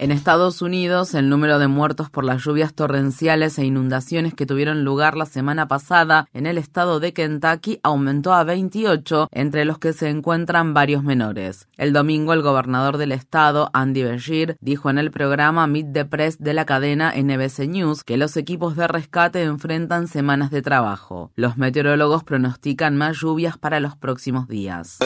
En Estados Unidos, el número de muertos por las lluvias torrenciales e inundaciones que tuvieron lugar la semana pasada en el estado de Kentucky aumentó a 28, entre los que se encuentran varios menores. El domingo, el gobernador del estado, Andy Beshear, dijo en el programa Meet the Press de la cadena NBC News que los equipos de rescate enfrentan semanas de trabajo. Los meteorólogos pronostican más lluvias para los próximos días.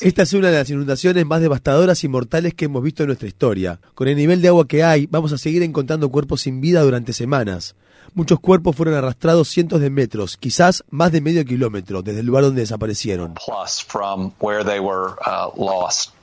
Esta es una de las inundaciones más devastadoras y mortales que hemos visto en nuestra historia. Con el nivel de agua que hay, vamos a seguir encontrando cuerpos sin vida durante semanas. Muchos cuerpos fueron arrastrados cientos de metros, quizás más de medio kilómetro, desde el lugar donde desaparecieron.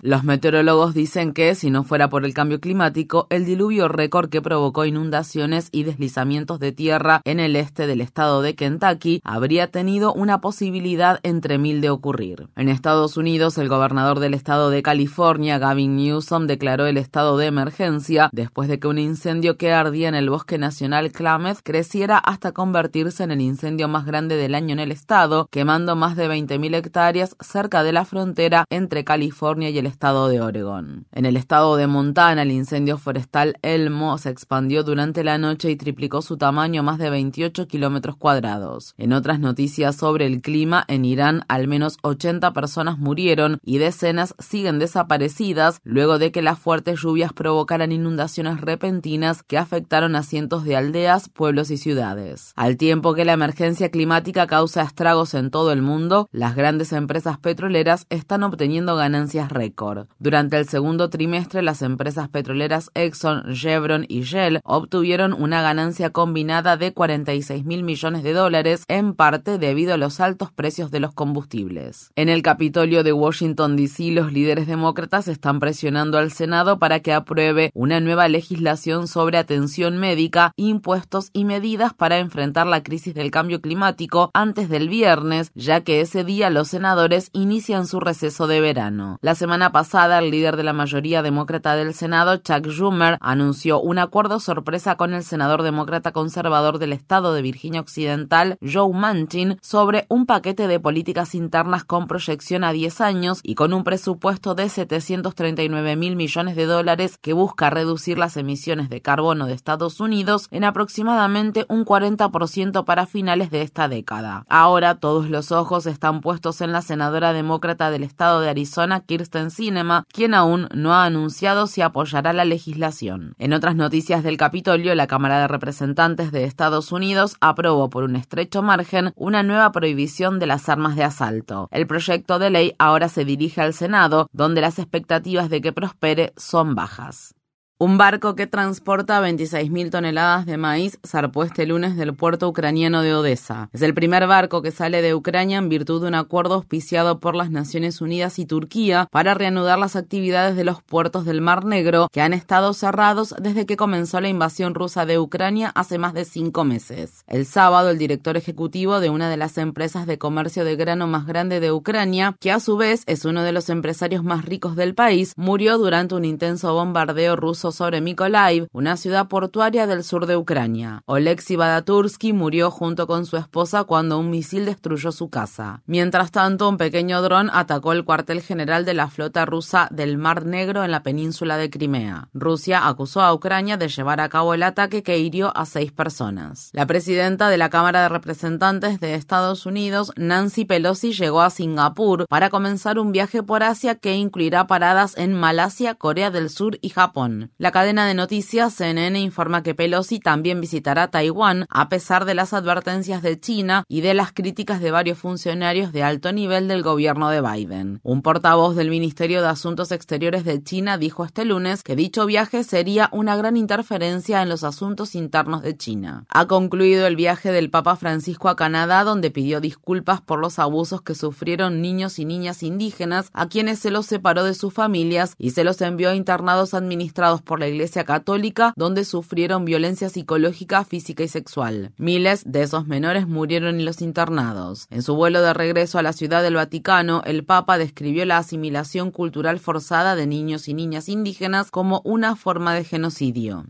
Los meteorólogos dicen que, si no fuera por el cambio climático, el diluvio récord que provocó inundaciones y deslizamientos de tierra en el este del estado de Kentucky habría tenido una posibilidad entre mil de ocurrir. En Estados Unidos, el gobernador del estado de California, Gavin Newsom, declaró el estado de emergencia después de que un incendio que ardía en el bosque nacional Klamath creciera hasta convertirse en el incendio más grande del año en el estado, quemando más de 20.000 hectáreas cerca de la frontera entre California y el estado de Oregón. En el estado de Montana, el incendio forestal Elmo se expandió durante la noche y triplicó su tamaño más de 28 kilómetros cuadrados. En otras noticias sobre el clima, en Irán al menos 80 personas murieron y decenas siguen desaparecidas luego de que las fuertes lluvias provocaran inundaciones repentinas que afectaron a cientos de aldeas, pueblos y ciudades. Al tiempo que la emergencia climática causa estragos en todo el mundo, las grandes empresas petroleras están obteniendo ganancias récord. Durante el segundo trimestre, las empresas petroleras Exxon, Chevron y Shell obtuvieron una ganancia combinada de 46 mil millones de dólares, en parte debido a los altos precios de los combustibles. En el Capitolio de Washington, D.C., los líderes demócratas están presionando al Senado para que apruebe una nueva legislación sobre atención médica, impuestos y medidas para enfrentar la crisis del cambio climático antes del viernes, ya que ese día los senadores inician su receso de verano. La semana pasada, el líder de la mayoría demócrata del Senado, Chuck Schumer, anunció un acuerdo sorpresa con el senador demócrata conservador del estado de Virginia Occidental, Joe Manchin, sobre un paquete de políticas internas con proyección a 10 años y con un presupuesto de 739 mil millones de dólares que busca reducir las emisiones de carbono de Estados Unidos en aproximadamente un 40% para finales de esta década. Ahora todos los ojos están puestos en la senadora demócrata del estado de Arizona, Kirsten Cinema, quien aún no ha anunciado si apoyará la legislación. En otras noticias del Capitolio, la Cámara de Representantes de Estados Unidos aprobó por un estrecho margen una nueva prohibición de las armas de asalto. El proyecto de ley ahora se dirige al Senado, donde las expectativas de que prospere son bajas. Un barco que transporta 26.000 toneladas de maíz zarpó este lunes del puerto ucraniano de Odessa. Es el primer barco que sale de Ucrania en virtud de un acuerdo auspiciado por las Naciones Unidas y Turquía para reanudar las actividades de los puertos del Mar Negro que han estado cerrados desde que comenzó la invasión rusa de Ucrania hace más de cinco meses. El sábado, el director ejecutivo de una de las empresas de comercio de grano más grande de Ucrania, que a su vez es uno de los empresarios más ricos del país, murió durante un intenso bombardeo ruso sobre Mykolaiv, una ciudad portuaria del sur de Ucrania. Oleksiy Badatursky murió junto con su esposa cuando un misil destruyó su casa. Mientras tanto, un pequeño dron atacó el cuartel general de la flota rusa del Mar Negro en la península de Crimea. Rusia acusó a Ucrania de llevar a cabo el ataque que hirió a seis personas. La presidenta de la Cámara de Representantes de Estados Unidos, Nancy Pelosi, llegó a Singapur para comenzar un viaje por Asia que incluirá paradas en Malasia, Corea del Sur y Japón. La cadena de noticias CNN informa que Pelosi también visitará Taiwán a pesar de las advertencias de China y de las críticas de varios funcionarios de alto nivel del gobierno de Biden. Un portavoz del Ministerio de Asuntos Exteriores de China dijo este lunes que dicho viaje sería una gran interferencia en los asuntos internos de China. Ha concluido el viaje del Papa Francisco a Canadá donde pidió disculpas por los abusos que sufrieron niños y niñas indígenas a quienes se los separó de sus familias y se los envió a internados administrados la Iglesia Católica, donde sufrieron violencia psicológica, física y sexual. Miles de esos menores murieron en los internados. En su vuelo de regreso a la Ciudad del Vaticano, el Papa describió la asimilación cultural forzada de niños y niñas indígenas como una forma de genocidio.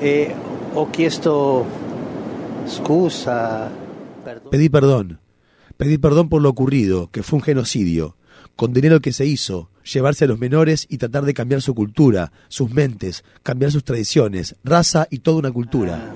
Eh, Pedí perdón. Pedí perdón por lo ocurrido, que fue un genocidio. Condené lo que se hizo, llevarse a los menores y tratar de cambiar su cultura, sus mentes, cambiar sus tradiciones, raza y toda una cultura.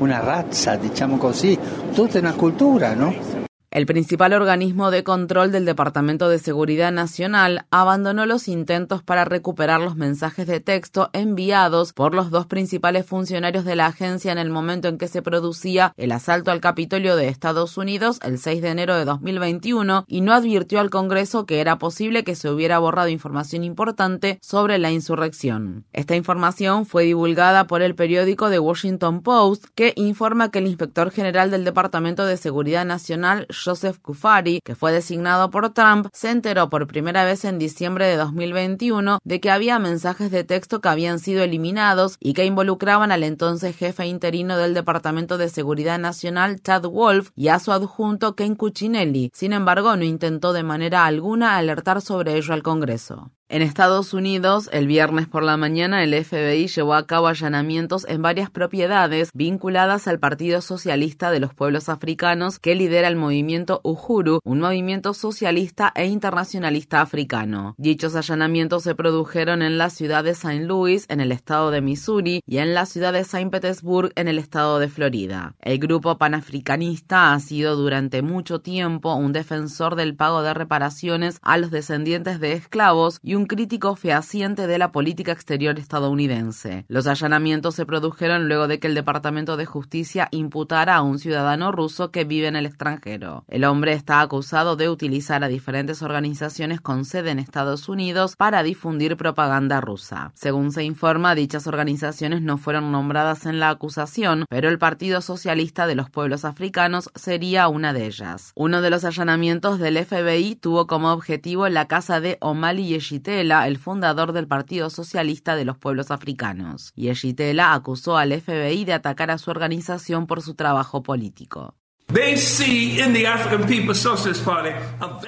Una raza, diciamo così, tutta una cultura, ¿no? El principal organismo de control del Departamento de Seguridad Nacional abandonó los intentos para recuperar los mensajes de texto enviados por los dos principales funcionarios de la agencia en el momento en que se producía el asalto al Capitolio de Estados Unidos el 6 de enero de 2021 y no advirtió al Congreso que era posible que se hubiera borrado información importante sobre la insurrección. Esta información fue divulgada por el periódico The Washington Post que informa que el inspector general del Departamento de Seguridad Nacional Joseph Kufari, que fue designado por Trump, se enteró por primera vez en diciembre de 2021 de que había mensajes de texto que habían sido eliminados y que involucraban al entonces jefe interino del Departamento de Seguridad Nacional, Chad Wolf, y a su adjunto Ken Cuccinelli. Sin embargo, no intentó de manera alguna alertar sobre ello al Congreso. En Estados Unidos, el viernes por la mañana, el FBI llevó a cabo allanamientos en varias propiedades vinculadas al Partido Socialista de los Pueblos Africanos que lidera el movimiento Uhuru, un movimiento socialista e internacionalista africano. Dichos allanamientos se produjeron en la ciudad de St. Louis, en el estado de Missouri, y en la ciudad de St. Petersburg, en el estado de Florida. El grupo panafricanista ha sido durante mucho tiempo un defensor del pago de reparaciones a los descendientes de esclavos y un crítico fehaciente de la política exterior estadounidense. Los allanamientos se produjeron luego de que el Departamento de Justicia imputara a un ciudadano ruso que vive en el extranjero. El hombre está acusado de utilizar a diferentes organizaciones con sede en Estados Unidos para difundir propaganda rusa. Según se informa, dichas organizaciones no fueron nombradas en la acusación, pero el Partido Socialista de los Pueblos Africanos sería una de ellas. Uno de los allanamientos del FBI tuvo como objetivo la casa de Omali Yeshit el fundador del Partido Socialista de los Pueblos Africanos. Y Yeshitela acusó al FBI de atacar a su organización por su trabajo político.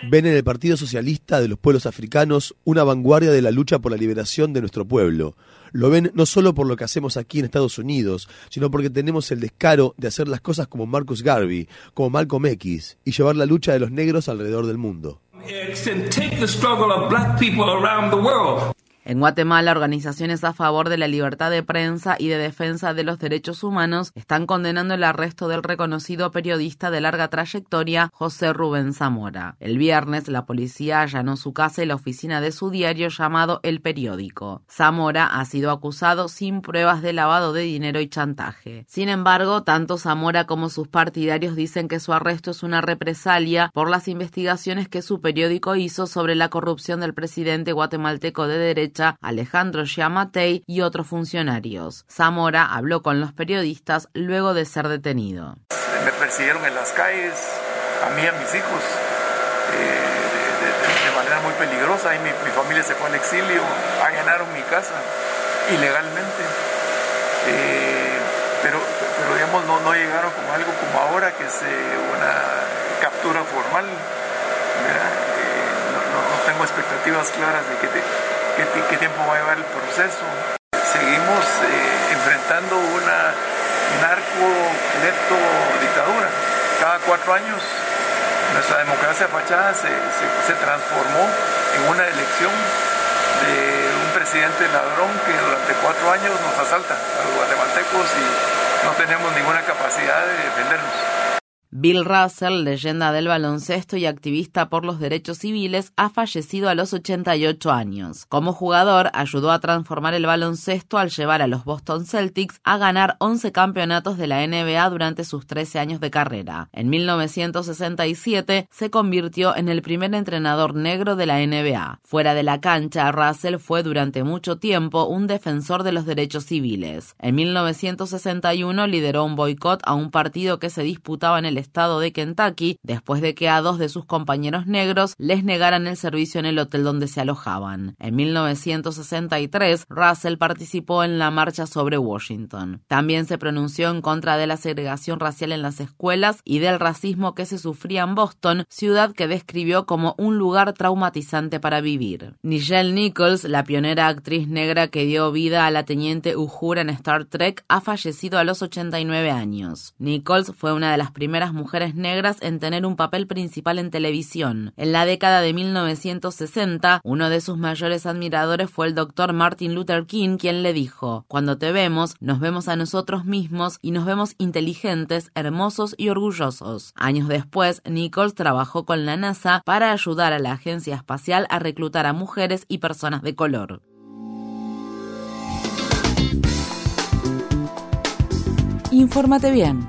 Ven en el Partido Socialista de los Pueblos Africanos una vanguardia de la lucha por la liberación de nuestro pueblo. Lo ven no solo por lo que hacemos aquí en Estados Unidos, sino porque tenemos el descaro de hacer las cosas como Marcus Garvey, como Malcolm X, y llevar la lucha de los negros alrededor del mundo. En Guatemala, organizaciones a favor de la libertad de prensa y de defensa de los derechos humanos están condenando el arresto del reconocido periodista de larga trayectoria José Rubén Zamora. El viernes, la policía allanó su casa y la oficina de su diario llamado El Periódico. Zamora ha sido acusado sin pruebas de lavado de dinero y chantaje. Sin embargo, tanto Zamora como sus partidarios dicen que su arresto es una represalia por las investigaciones que su periódico hizo sobre la corrupción del presidente guatemalteco de derecha Alejandro Giamatei y otros funcionarios. Zamora habló con los periodistas luego de ser detenido. Me persiguieron en las calles, a mí y a mis hijos, eh, de, manera muy peligrosa. Y mi, familia se fue al exilio, allanaron mi casa ilegalmente. Eh, pero, digamos, no, llegaron como algo como ahora, que es una captura formal. Eh, no, tengo expectativas claras de que te, qué, tiempo va a llevar el proceso. Seguimos eh, enfrentando una narco neto dictadura. Cada cuatro años nuestra democracia fachada se, se, transformó en una elección de un presidente ladrón que durante cuatro años nos asalta a los guatemaltecos y no tenemos ninguna capacidad de defendernos. Bill Russell, leyenda del baloncesto y activista por los derechos civiles, ha fallecido a los 88 años. Como jugador, ayudó a transformar el baloncesto al llevar a los Boston Celtics a ganar 11 campeonatos de la NBA durante sus 13 años de carrera. En 1967 se convirtió en el primer entrenador negro de la NBA. Fuera de la cancha, Russell fue durante mucho tiempo un defensor de los derechos civiles. En 1961 lideró un boicot a un partido que se disputaba en el estado de Kentucky después de que a dos de sus compañeros negros les negaran el servicio en el hotel donde se alojaban. En 1963, Russell participó en la marcha sobre Washington. También se pronunció en contra de la segregación racial en las escuelas y del racismo que se sufría en Boston, ciudad que describió como un lugar traumatizante para vivir. Nichelle Nichols, la pionera actriz negra que dio vida a la teniente Uhura en Star Trek, ha fallecido a los 89 años. Nichols fue una de las primeras mujeres negras en tener un papel principal en televisión. En la década de 1960, uno de sus mayores admiradores fue el doctor Martin Luther King, quien le dijo, Cuando te vemos, nos vemos a nosotros mismos y nos vemos inteligentes, hermosos y orgullosos. Años después, Nichols trabajó con la NASA para ayudar a la agencia espacial a reclutar a mujeres y personas de color. Infórmate bien.